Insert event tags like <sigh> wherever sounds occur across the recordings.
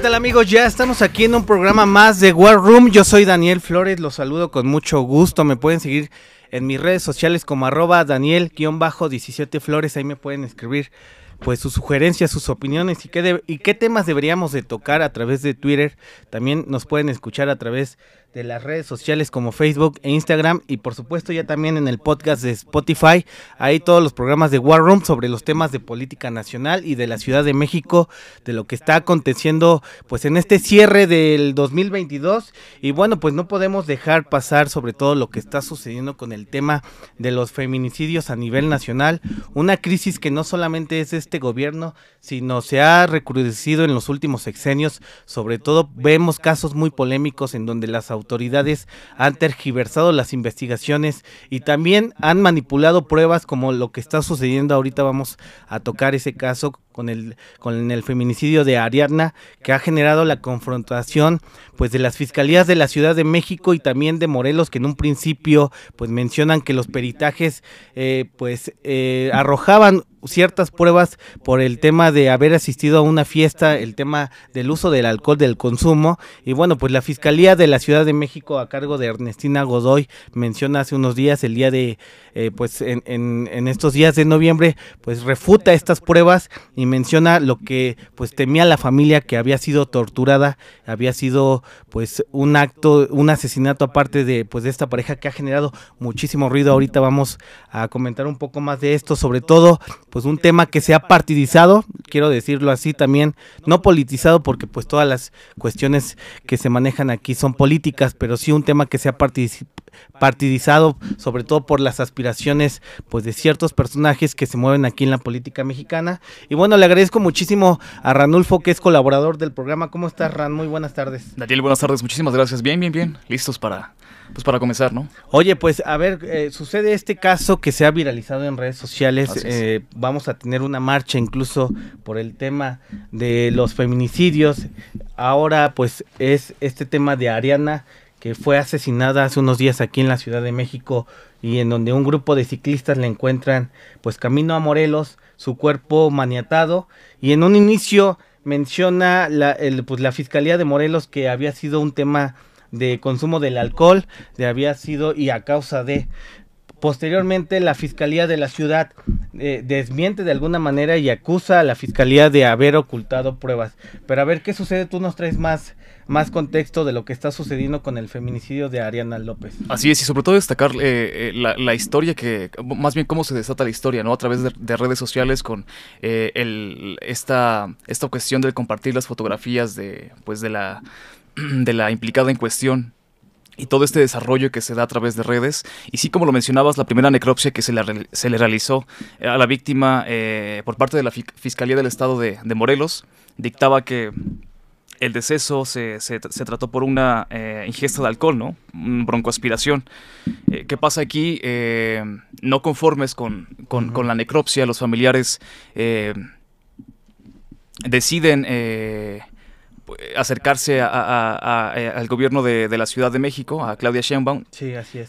¿qué tal amigos? Ya estamos aquí en un programa más de War Room. Yo soy Daniel Flores, los saludo con mucho gusto. Me pueden seguir en mis redes sociales como arroba Daniel-17 Flores. Ahí me pueden escribir pues sus sugerencias, sus opiniones y qué, y qué temas deberíamos de tocar a través de Twitter. También nos pueden escuchar a través de las redes sociales como Facebook e Instagram y por supuesto ya también en el podcast de Spotify. Ahí todos los programas de War Room sobre los temas de política nacional y de la Ciudad de México, de lo que está aconteciendo pues en este cierre del 2022 y bueno pues no podemos dejar pasar sobre todo lo que está sucediendo con el tema de los feminicidios a nivel nacional, una crisis que no solamente es de este gobierno, sino se ha recrudecido en los últimos sexenios, sobre todo vemos casos muy polémicos en donde las autoridades han tergiversado las investigaciones y también han manipulado pruebas como lo que está sucediendo. Ahorita vamos a tocar ese caso con el con el feminicidio de Ariadna que ha generado la confrontación pues de las fiscalías de la Ciudad de México y también de Morelos que en un principio pues mencionan que los peritajes eh, pues eh, arrojaban ciertas pruebas por el tema de haber asistido a una fiesta, el tema del uso del alcohol, del consumo. Y bueno, pues la Fiscalía de la Ciudad de México a cargo de Ernestina Godoy menciona hace unos días, el día de, eh, pues en, en, estos días de noviembre, pues refuta estas pruebas y menciona lo que pues temía la familia que había sido torturada, había sido pues un acto, un asesinato aparte de pues de esta pareja que ha generado muchísimo ruido. Ahorita vamos a comentar un poco más de esto, sobre todo pues un tema que se ha partidizado, quiero decirlo así también, no politizado porque pues todas las cuestiones que se manejan aquí son políticas, pero sí un tema que se ha partidizado sobre todo por las aspiraciones pues de ciertos personajes que se mueven aquí en la política mexicana y bueno le agradezco muchísimo a Ranulfo que es colaborador del programa ¿cómo estás Ran? muy buenas tardes Daniel buenas tardes muchísimas gracias bien bien bien listos para pues para comenzar, ¿no? Oye, pues a ver, eh, sucede este caso que se ha viralizado en redes sociales. Eh, vamos a tener una marcha incluso por el tema de los feminicidios. Ahora, pues es este tema de Ariana que fue asesinada hace unos días aquí en la Ciudad de México y en donde un grupo de ciclistas le encuentran pues camino a Morelos, su cuerpo maniatado y en un inicio menciona la, el, pues, la Fiscalía de Morelos que había sido un tema de consumo del alcohol, de había sido y a causa de. Posteriormente, la Fiscalía de la Ciudad eh, desmiente de alguna manera y acusa a la Fiscalía de haber ocultado pruebas. Pero a ver qué sucede, tú nos traes más, más contexto de lo que está sucediendo con el feminicidio de Ariana López. Así es, y sobre todo destacar eh, eh, la, historia que, más bien cómo se desata la historia, ¿no? A través de, redes sociales con el, esta, esta cuestión de compartir las fotografías de, pues, de la <clears throat> de la implicada en cuestión y todo este desarrollo que se da a través de redes. Y sí, como lo mencionabas, la primera necropsia que se le, se le realizó a la víctima eh, por parte de la Fiscalía del Estado de, Morelos dictaba que el deceso se, se, trató por una eh, ingesta de alcohol, ¿no? Broncoaspiración. Eh, ¿Qué pasa aquí? no conformes con, con, la necropsia, los familiares deciden acercarse al gobierno de, la Ciudad de México, a Claudia Sheinbaum,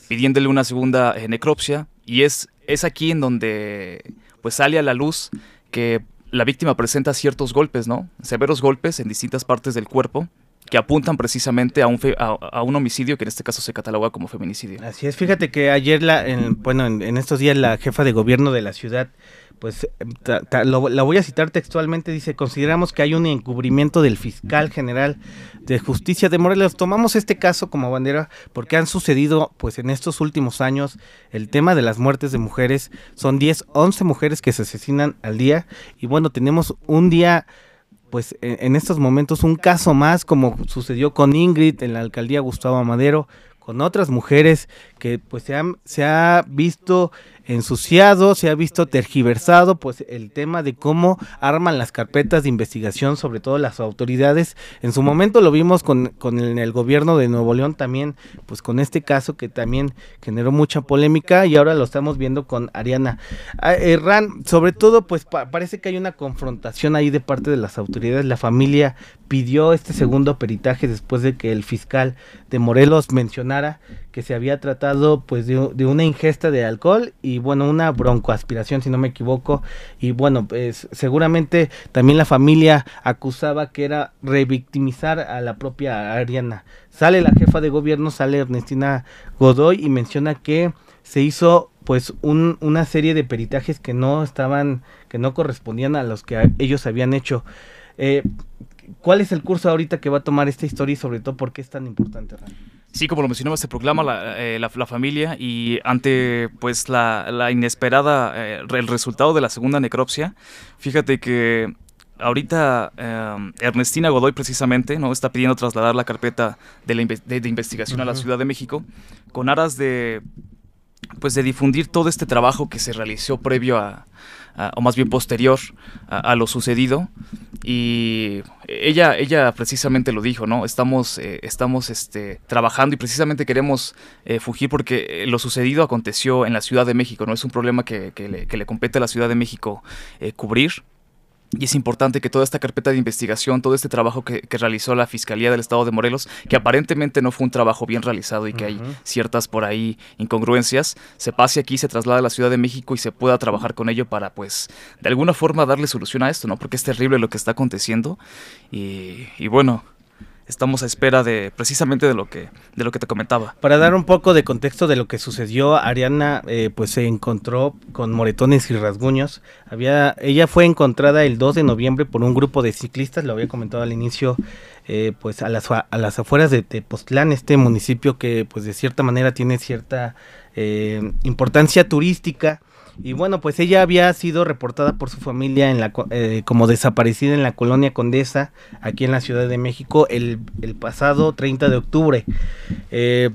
pidiéndole una segunda eh, necropsia. Y es, es aquí en donde pues sale a la luz que la víctima presenta ciertos golpes, ¿no? Severos golpes en distintas partes del cuerpo que apuntan precisamente a un, a, un homicidio que en este caso se cataloga como feminicidio. Así es, fíjate que ayer, la, bueno, en, estos días la jefa de gobierno de la ciudad pues la voy a citar textualmente, dice, consideramos que hay un encubrimiento del fiscal general de justicia de Morelos. Tomamos este caso como bandera porque han sucedido, pues en estos últimos años, el tema de las muertes de mujeres, son 10, 11 mujeres que se asesinan al día y bueno, tenemos un día pues en, estos momentos un caso más como sucedió con Ingrid en la alcaldía Gustavo Madero, con otras mujeres que pues se, han, se ha visto ensuciado, se ha visto tergiversado, pues el tema de cómo arman las carpetas de investigación, sobre todo las autoridades. En su momento lo vimos con, con el, gobierno de Nuevo León también, pues con este caso que también generó mucha polémica y ahora lo estamos viendo con Ariana. Ah, eh, sobre todo, pues parece que hay una confrontación ahí de parte de las autoridades. La familia pidió este segundo peritaje después de que el fiscal de Morelos mencionara que se había tratado pues de, de una ingesta de alcohol y y bueno, una broncoaspiración si no me equivoco y bueno, pues seguramente también la familia acusaba que era revictimizar a la propia Ariana. Sale la jefa de gobierno, sale Ernestina Godoy y menciona que se hizo pues un, una serie de peritajes que no estaban, que no correspondían a los que ellos habían hecho. Eh, ¿Cuál es el curso ahorita que va a tomar esta historia y sobre todo por qué es tan importante? Sí, como lo mencionaba, se proclama la, eh, la, familia y ante pues la, la inesperada, eh, el resultado de la segunda necropsia, fíjate que ahorita eh, Ernestina Godoy precisamente no está pidiendo trasladar la carpeta de, la de, investigación a la Ciudad de México con aras de pues de difundir todo este trabajo que se realizó previo a, o más bien posterior a, lo sucedido. Y ella ella precisamente lo dijo no estamos eh, estamos este trabajando y precisamente queremos eh, fugir porque lo sucedido aconteció en la Ciudad de México no es un problema que, que, le, compete a la Ciudad de México eh, cubrir y es importante que toda esta carpeta de investigación, todo este trabajo que, realizó la Fiscalía del Estado de Morelos, que aparentemente no fue un trabajo bien realizado y que hay ciertas por ahí incongruencias, se pase aquí, se traslade a la Ciudad de México y se pueda trabajar con ello para, pues, de alguna forma darle solución a esto, ¿no? Porque es terrible lo que está aconteciendo y, y bueno, estamos a espera de precisamente de lo que de lo que te comentaba. Para dar un poco de contexto de lo que sucedió, Ariana eh, pues se encontró con moretones y rasguños. Había ella fue encontrada el 2 de noviembre por un grupo de ciclistas, lo había comentado al inicio, eh, pues a las a las afueras de Tepoztlán, este municipio que pues de cierta manera tiene cierta eh, importancia turística y bueno, pues ella había sido reportada por su familia en la, eh, como desaparecida en la colonia Condesa, aquí en la Ciudad de México, el, el pasado 30 de octubre. Eh,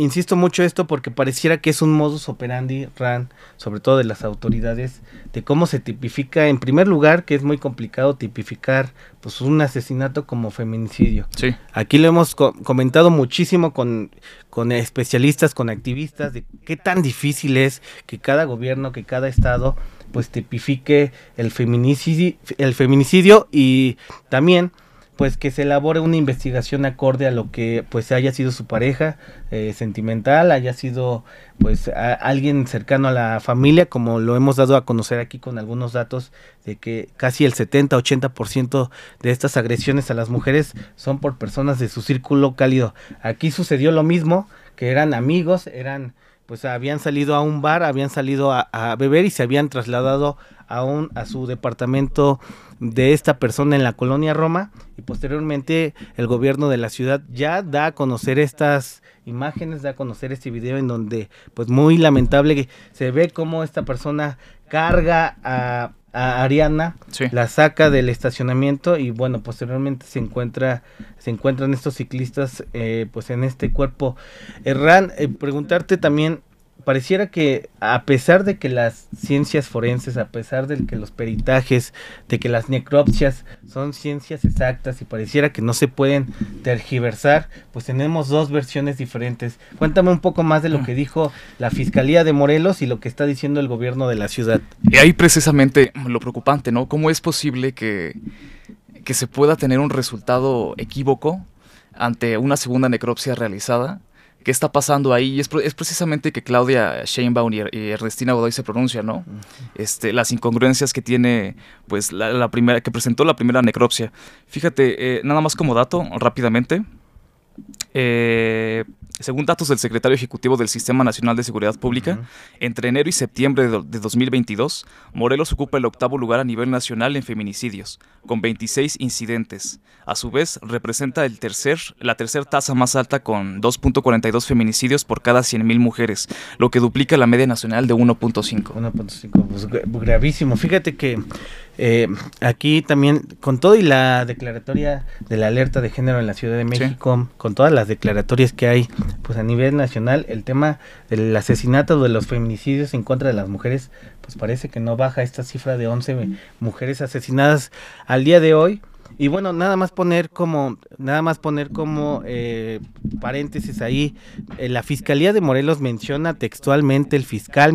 insisto mucho esto porque pareciera que es un modus operandi, RAN, sobre todo de las autoridades, de cómo se tipifica, en primer lugar, que es muy complicado tipificar pues un asesinato como feminicidio. Sí. Aquí lo hemos comentado muchísimo con, con especialistas, con activistas, de qué tan difícil es que cada gobierno, que cada estado, pues tipifique el feminicidio, el feminicidio y también pues que se elabore una investigación acorde a lo que pues haya sido su pareja eh, sentimental, haya sido pues alguien cercano a la familia, como lo hemos dado a conocer aquí con algunos datos de que casi el 70-80% de estas agresiones a las mujeres son por personas de su círculo cálido. Aquí sucedió lo mismo, que eran amigos, eran pues habían salido a un bar, habían salido a, a beber y se habían trasladado a, un, a su departamento de esta persona en la colonia Roma y posteriormente el gobierno de la ciudad ya da a conocer estas imágenes, da a conocer este video en donde pues muy lamentable que se ve cómo esta persona carga a, Ariana, la saca del estacionamiento y bueno, posteriormente se encuentra se encuentran estos ciclistas eh, pues en este cuerpo. Erran, eh, preguntarte también pareciera que a pesar de que las ciencias forenses, a pesar de que los peritajes, de que las necropsias son ciencias exactas y pareciera que no se pueden tergiversar, pues tenemos dos versiones diferentes. Cuéntame un poco más de lo que dijo la Fiscalía de Morelos y lo que está diciendo el gobierno de la ciudad. Y ahí precisamente lo preocupante, ¿no? ¿Cómo es posible que, que se pueda tener un resultado equívoco ante una segunda necropsia realizada? Qué está pasando ahí. Y es, es precisamente que Claudia Sheinbaum y, Ernestina Godoy se pronuncian, ¿no? Este, las incongruencias que tiene, pues, la, primera, que presentó la primera necropsia. Fíjate, eh, nada más como dato, rápidamente. Eh, según datos del secretario ejecutivo del Sistema Nacional de Seguridad Pública, entre enero y septiembre de, 2022, Morelos ocupa el octavo lugar a nivel nacional en feminicidios, con 26 incidentes. A su vez, representa el tercer, la tercera tasa más alta con 2.42 feminicidios por cada 100.000 mujeres, lo que duplica la media nacional de 1.5. 1.5, pues gravísimo. Fíjate que eh, aquí también, con todo y la declaratoria de la alerta de género en la Ciudad de México, con todas las declaratorias que hay, pues a nivel nacional, el tema del asesinato de los feminicidios en contra de las mujeres, pues parece que no baja esta cifra de 11 mujeres asesinadas al día de hoy. Y bueno, nada más poner como, nada más poner como eh, paréntesis ahí, eh, la Fiscalía de Morelos menciona textualmente, el fiscal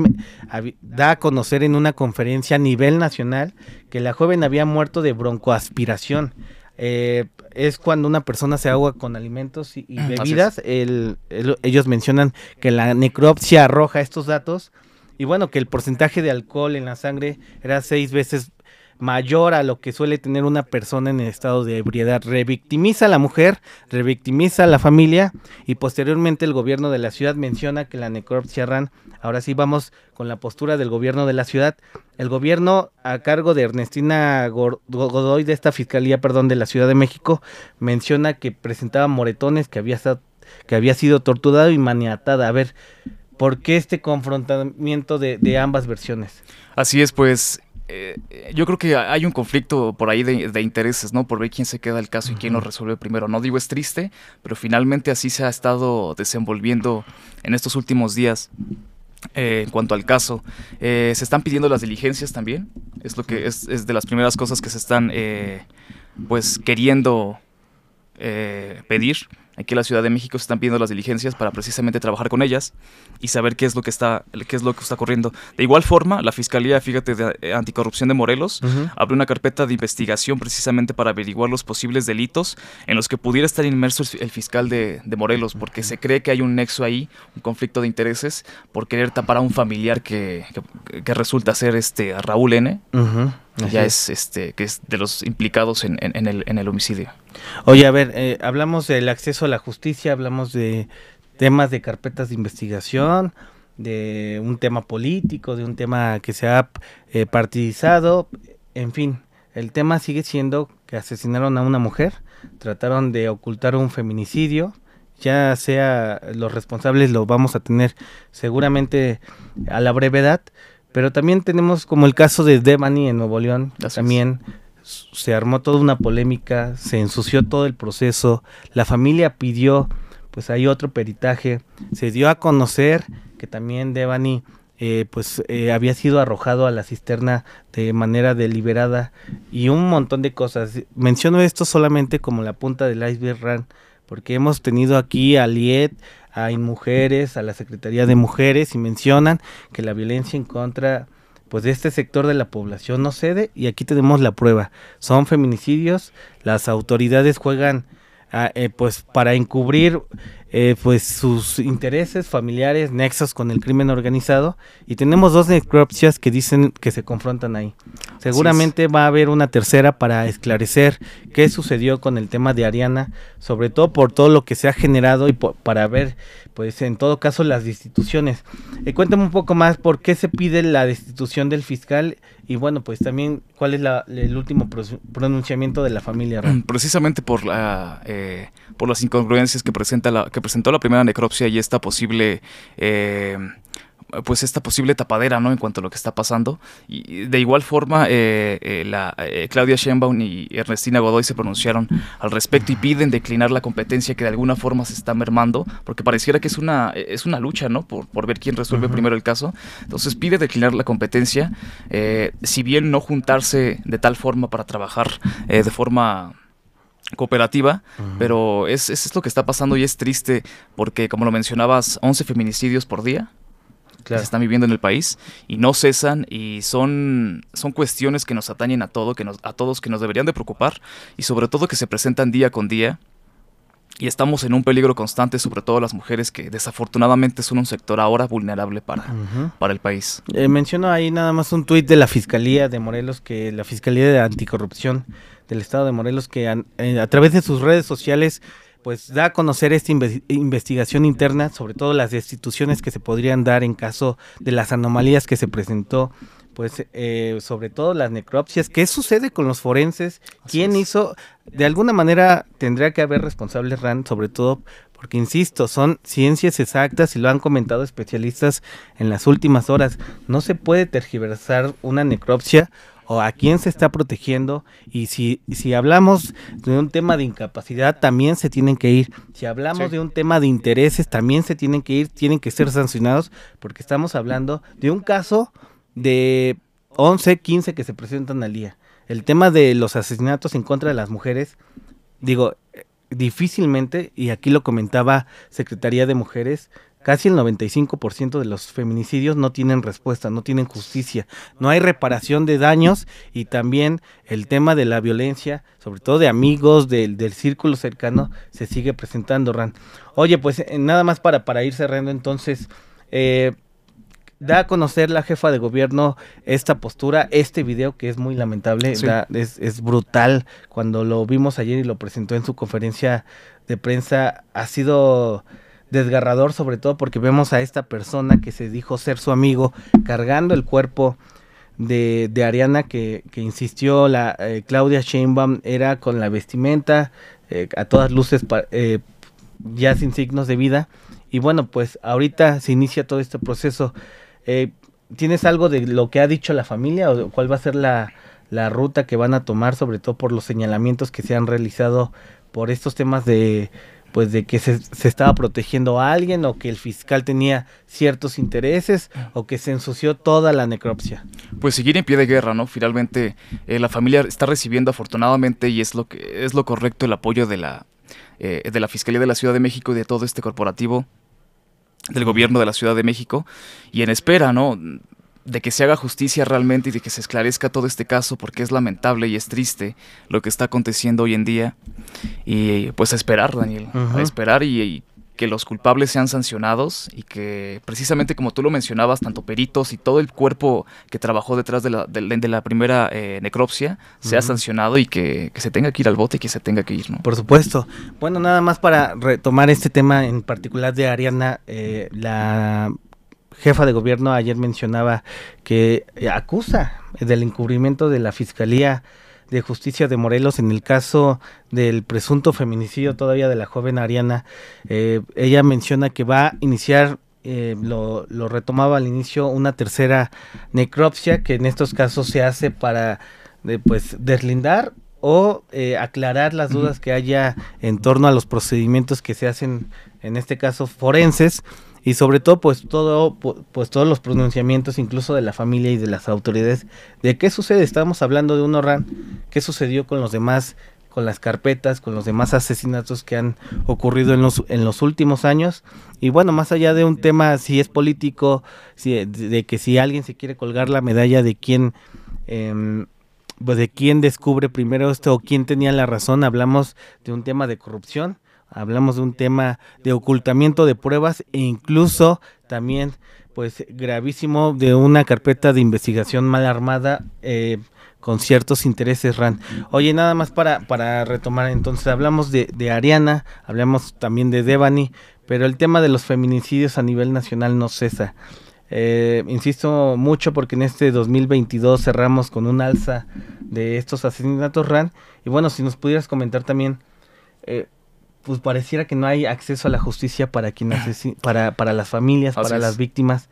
da a conocer en una conferencia a nivel nacional que la joven había muerto de broncoaspiración. Eh, es cuando una persona se ahoga con alimentos y, bebidas. ellos mencionan que la necropsia arroja estos datos y bueno, que el porcentaje de alcohol en la sangre era seis veces mayor a lo que suele tener una persona en el estado de ebriedad. Revictimiza a la mujer, revictimiza a la familia y posteriormente el gobierno de la ciudad menciona que la necropsia RAN, ahora sí vamos con la postura del gobierno de la ciudad, el gobierno a cargo de Ernestina Godoy de esta fiscalía, perdón, de la Ciudad de México, menciona que presentaba moretones, que había, que había sido torturado y maniatada. A ver, ¿por qué este confrontamiento de, de ambas versiones? Así es, pues eh, yo creo que hay un conflicto por ahí de, intereses, ¿no? Por ver quién se queda el caso y quién lo resuelve primero. No digo es triste, pero finalmente así se ha estado desenvolviendo en estos últimos días. Eh, en cuanto al caso, eh, se están pidiendo las diligencias también. Es lo que es, es de las primeras cosas que se están, pues, queriendo pedir. Aquí en la Ciudad de México se están pidiendo las diligencias para precisamente trabajar con ellas y saber qué es lo que está, qué es lo que está ocurriendo. De igual forma, la Fiscalía, fíjate, de eh, Anticorrupción de Morelos abrió una carpeta de investigación precisamente para averiguar los posibles delitos en los que pudiera estar inmerso el, fiscal de, Morelos, porque se cree que hay un nexo ahí, un conflicto de intereses por querer tapar a un familiar que, resulta ser este Raúl N. Ya es este que es de los implicados en, el, en el homicidio. Oye, a ver, eh, hablamos del acceso a la justicia, hablamos de temas de carpetas de investigación, de un tema político, de un tema que se ha eh, partidizado, en fin, el tema sigue siendo que asesinaron a una mujer, trataron de ocultar un feminicidio, ya sea los responsables lo vamos a tener seguramente a la brevedad, pero también tenemos como el caso de Devani en Nuevo León, también se armó toda una polémica, se ensució todo el proceso, la familia pidió, pues hay otro peritaje, se dio a conocer que también Devani eh, pues eh, había sido arrojado a la cisterna de manera deliberada y un montón de cosas. Menciono esto solamente como la punta del iceberg porque hemos tenido aquí a Liet, a Mujeres, a la Secretaría de Mujeres y mencionan que la violencia en contra pues de este sector de la población no cede y aquí tenemos la prueba. Son feminicidios, las autoridades juegan ah, eh, pues para encubrir eh, pues sus intereses familiares, nexos con el crimen organizado y tenemos dos necropsias que dicen que se confrontan ahí. Seguramente va a haber una tercera para esclarecer qué sucedió con el tema de Ariana, sobre todo por todo lo que se ha generado y para ver pues en todo caso las destituciones. Eh, cuéntame un poco más por qué se pide la destitución del fiscal y bueno, pues también cuál es el último pronunciamiento de la familia. Precisamente por la eh, por las incongruencias que presenta la que presentó la primera necropsia y esta posible eh, pues esta posible tapadera no en cuanto a lo que está pasando. Y de igual forma eh, eh, la Claudia Sheinbaum y Ernestina Godoy se pronunciaron al respecto y piden declinar la competencia que de alguna forma se está mermando porque pareciera que es una es una lucha no por, por ver quién resuelve primero el caso. Entonces pide declinar la competencia si bien no juntarse de tal forma para trabajar de forma cooperativa, pero es, es, lo que está pasando y es triste porque, como lo mencionabas, 11 feminicidios por día se están viviendo en el país y no cesan y son, son cuestiones que nos atañen a, todo, que nos, a todos, que nos deberían de preocupar y sobre todo que se presentan día con día y estamos en un peligro constante, sobre todo las mujeres, que desafortunadamente son un sector ahora vulnerable para, para el país. Eh, menciono ahí nada más un tuit de la Fiscalía de Morelos, que la Fiscalía de Anticorrupción del Estado de Morelos, que eh, a través de sus redes sociales pues da a conocer esta investigación interna, sobre todo las destituciones que se podrían dar en caso de las anomalías que se presentó pues eh, sobre todo las necropsias, ¿qué sucede con los forenses? ¿Quién hizo? De alguna manera tendría que haber responsables RAN, sobre todo porque, insisto, son ciencias exactas y lo han comentado especialistas en las últimas horas. No se puede tergiversar una necropsia o a quién se está protegiendo y si, si hablamos de un tema de incapacidad también se tienen que ir, si hablamos de un tema de intereses también se tienen que ir, tienen que ser sancionados porque estamos hablando de un caso de 11, 15 que se presentan al día. El tema de los asesinatos en contra de las mujeres, digo, difícilmente, y aquí lo comentaba Secretaría de Mujeres, casi el 95% de los feminicidios no tienen respuesta, no tienen justicia, no hay reparación de daños y también el tema de la violencia, sobre todo de amigos, del, círculo cercano, se sigue presentando, Ran. Oye, pues eh, nada más para, para ir cerrando entonces, eh, da a conocer la jefa de gobierno esta postura, este video que es muy lamentable, es, es, brutal. Cuando lo vimos ayer y lo presentó en su conferencia de prensa, ha sido desgarrador sobre todo porque vemos a esta persona que se dijo ser su amigo cargando el cuerpo de, de Ariana que, que, insistió la eh, Claudia Sheinbaum era con la vestimenta eh, a todas luces eh, ya sin signos de vida y bueno pues ahorita se inicia todo este proceso ¿tienes algo de lo que ha dicho la familia o cuál va a ser la, la ruta que van a tomar sobre todo por los señalamientos que se han realizado por estos temas de pues de que se, estaba protegiendo a alguien o que el fiscal tenía ciertos intereses o que se ensució toda la necropsia. Pues seguir en pie de guerra, ¿no? Finalmente eh, la familia está recibiendo afortunadamente y es lo que es lo correcto el apoyo de la eh, de la Fiscalía de la Ciudad de México y de todo este corporativo del gobierno de la Ciudad de México y en espera, ¿no? de que se haga justicia realmente y de que se esclarezca todo este caso porque es lamentable y es triste lo que está aconteciendo hoy en día. Y pues a esperar, Daniel, a esperar y, que los culpables sean sancionados y que precisamente como tú lo mencionabas, tanto peritos y todo el cuerpo que trabajó detrás de la, de, la primera eh, necropsia sea sancionado y que, se tenga que ir al bote y que se tenga que ir, ¿no? Por supuesto. Bueno, nada más para retomar este tema en particular de Ariana, eh, la jefa de gobierno ayer mencionaba que acusa del encubrimiento de la Fiscalía de Justicia de Morelos en el caso del presunto feminicidio todavía de la joven Ariana. Eh, ella menciona que va a iniciar, eh, lo, lo, retomaba al inicio, una tercera necropsia que en estos casos se hace para pues deslindar o aclarar las dudas que haya en torno a los procedimientos que se hacen, en este caso forenses, y sobre todo pues todo pues todos los pronunciamientos incluso de la familia y de las autoridades de qué sucede. Estamos hablando de un ORAN qué sucedió con los demás con las carpetas con los demás asesinatos que han ocurrido en los en los últimos años. Y bueno más allá de un tema si es político si, de, que si alguien se quiere colgar la medalla de quién em, pues de quién descubre primero esto o quién tenía la razón hablamos de un tema de corrupción hablamos de un tema de ocultamiento de pruebas e incluso también pues gravísimo de una carpeta de investigación mal armada eh, con ciertos intereses RAN. Oye, nada más para, para retomar, entonces hablamos de, Ariana, hablamos también de Devani, pero el tema de los feminicidios a nivel nacional no cesa. Eh, insisto mucho porque en este 2022 cerramos con un alza de estos asesinatos RAN. Y bueno, si nos pudieras comentar también, eh, pues pareciera que no hay acceso a la justicia para quienes para, para las familias, para las víctimas,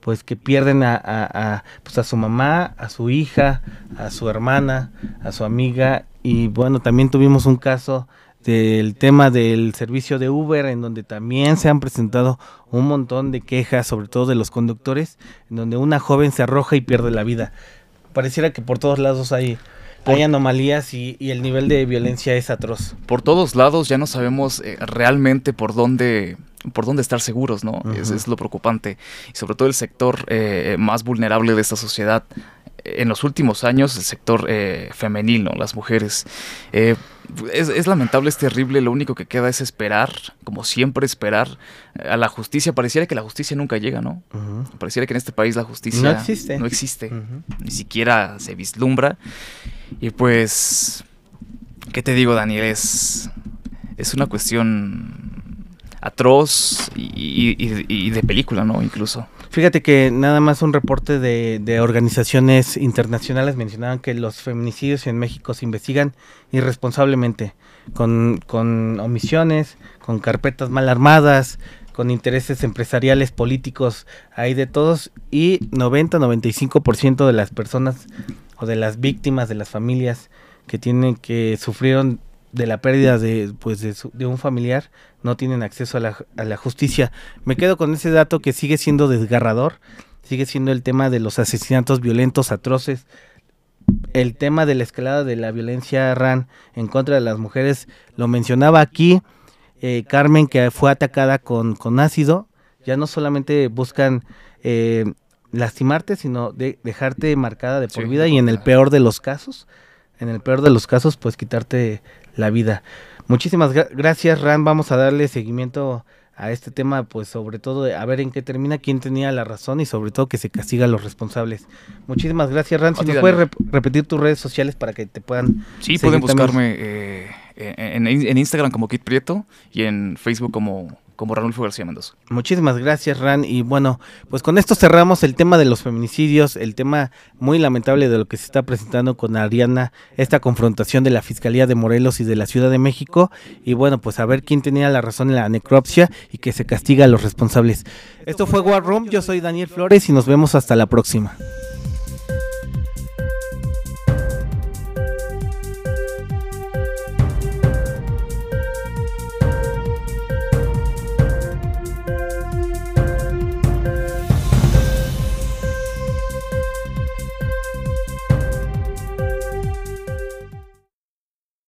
pues que pierden a, a, pues a su mamá, a su hija, a su hermana, a su amiga. Y bueno, también tuvimos un caso del tema del servicio de Uber, en donde también se han presentado un montón de quejas, sobre todo de los conductores, en donde una joven se arroja y pierde la vida. Pareciera que por todos lados hay hay anomalías y, el nivel de violencia es atroz. Por todos lados ya no sabemos eh, realmente por dónde por dónde estar seguros, ¿no? es, lo preocupante. Y sobre todo el sector eh, más vulnerable de esta sociedad. En los últimos años, el sector eh, femenil, ¿no? Las mujeres. Es, es, lamentable, es terrible. Lo único que queda es esperar, como siempre, esperar a la justicia. Pareciera que la justicia nunca llega, ¿no? Pareciera que en este país la justicia no existe. No existe. Ni siquiera se vislumbra. Y pues, ¿qué te digo, Daniel? Es, es una cuestión atroz y, de película, ¿no? Incluso. Fíjate que nada más un reporte de, de, organizaciones internacionales mencionaban que los feminicidios en México se investigan irresponsablemente, con, con omisiones, con carpetas mal armadas, con intereses empresariales, políticos, hay de todos, y 90-95% de las personas o de las víctimas, de las familias que tienen que sufrieron de la pérdida de pues de, un familiar no tienen acceso a la, a la, justicia. Me quedo con ese dato que sigue siendo desgarrador, sigue siendo el tema de los asesinatos violentos atroces, el tema de la escalada de la violencia RAN en contra de las mujeres, lo mencionaba aquí eh, Carmen que fue atacada con, con ácido, ya no solamente buscan eh, lastimarte, sino de dejarte marcada de por vida y en el peor de los casos, en el peor de los casos, pues quitarte la vida. Muchísimas gracias, Ran. Vamos a darle seguimiento a este tema, pues sobre todo a ver en qué termina, quién tenía la razón y sobre todo que se castiga a los responsables. Muchísimas gracias, Ran. Si nos puedes repetir tus redes sociales para que te puedan. Sí, pueden buscarme eh, en, en, Instagram como Kit Prieto y en Facebook como como Ranulfo García Mendoza. Muchísimas gracias, Ran. Y bueno, pues con esto cerramos el tema de los feminicidios, el tema muy lamentable de lo que se está presentando con Ariana, esta confrontación de la Fiscalía de Morelos y de la Ciudad de México. Y bueno, pues a ver quién tenía la razón en la necropsia y que se castiga a los responsables. Esto fue War Room, yo soy Daniel Flores y nos vemos hasta la próxima.